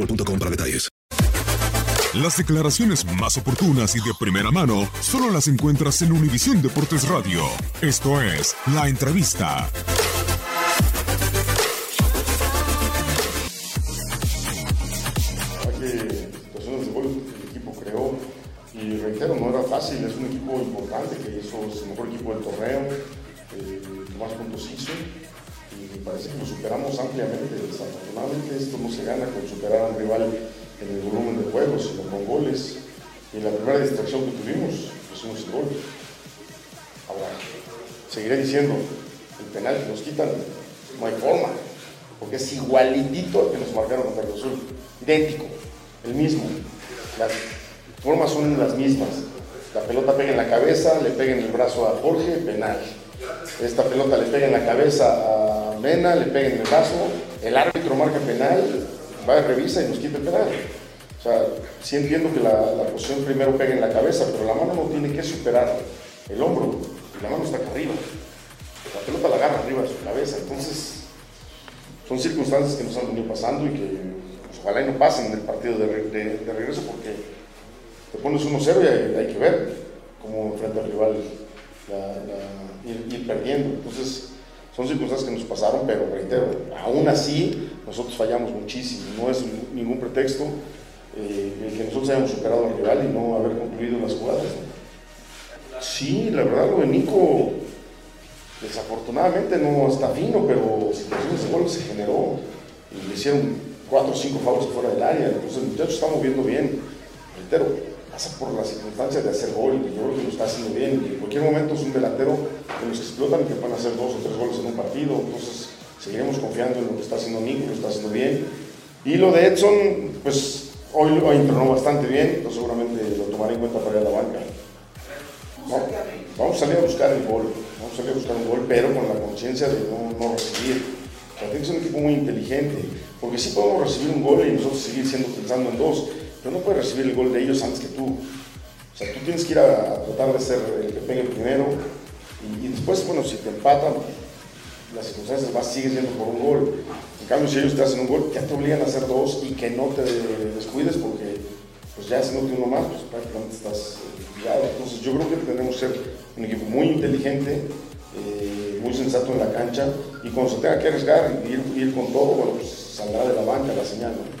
boostmobile.com para detalles. Las declaraciones más oportunas y de primera mano solo las encuentras en Univisión Deportes Radio. Esto es La Entrevista. creó y reitero, no era fácil, es un equipo importante que hizo es el mejor equipo del torneo, eh, que más puntos hizo y me parece que lo superamos ampliamente. Desafortunadamente esto no se gana con superar a un rival en el volumen de juegos, sino con goles. Y la primera distracción que tuvimos, pusimos el gol. Ahora, seguiré diciendo, el penal que nos quitan, no hay forma, porque es igualitito al que nos marcaron contra el Azul, idéntico, el mismo. Las formas son las mismas. La pelota pega en la cabeza, le pega en el brazo a Jorge, penal. Esta pelota le pega en la cabeza a Mena, le pega en el brazo, el árbitro marca penal, va y revisa y nos quita el penal. O sea, sí entiendo que la, la posición primero pega en la cabeza, pero la mano no tiene que superar el hombro, y la mano está acá arriba. La pelota la agarra arriba de su cabeza, entonces son circunstancias que nos han venido pasando y que pues, ojalá y no pasen en el partido de, re- de- de regreso porque te pones 1-0 y hay, que ver cómo enfrenta al rival ir, ir perdiendo. Entonces son circunstancias que nos pasaron, pero reitero, aún así nosotros fallamos muchísimo, no es ningún pretexto eh, el que nosotros hayamos superado al rival y no haber concluido las jugadas. Sí, la verdad lo de Nico desafortunadamente no está fino, pero situaciones de gol se generó. Y le hicieron cuatro o cinco faulos fuera del área, entonces el muchacho está moviendo bien, reitero, pasa por las circunstancias de hacer gol y yo creo que lo está haciendo bien y en cualquier momento es un delantero que los explotan y que pueden hacer dos o tres goles en un partido, entonces seguiremos confiando en lo que está haciendo Nico, lo está haciendo bien y lo de Edson, pues hoy, hoy entrenó bastante bien, entonces seguramente lo tomaré en cuenta para ir a la banca. No, vamos a salir a buscar el gol, vamos a salir a buscar un gol, pero con la conciencia de no, no recibir. Que ser un equipo muy inteligente, porque sí podemos recibir un gol y nosotros seguir siendo pensando en dos, pero no puedes recibir el gol de ellos antes que tú. O sea, tú tienes que ir a, tratar de ser el que pegue primero y, después, bueno, si te empatan, las circunstancias vas, sigues yendo por un gol. En cambio, si ellos te hacen un gol, ya te obligan a hacer dos y que no te descuides porque pues ya si no uno más, pues prácticamente estás eh, ligado. Entonces yo creo que tenemos que ser un equipo muy inteligente, eh, muy sensato en la cancha y cuando se tenga que arriesgar y ir, ir con todo, bueno, pues saldrá de la banca la señal. ¿no?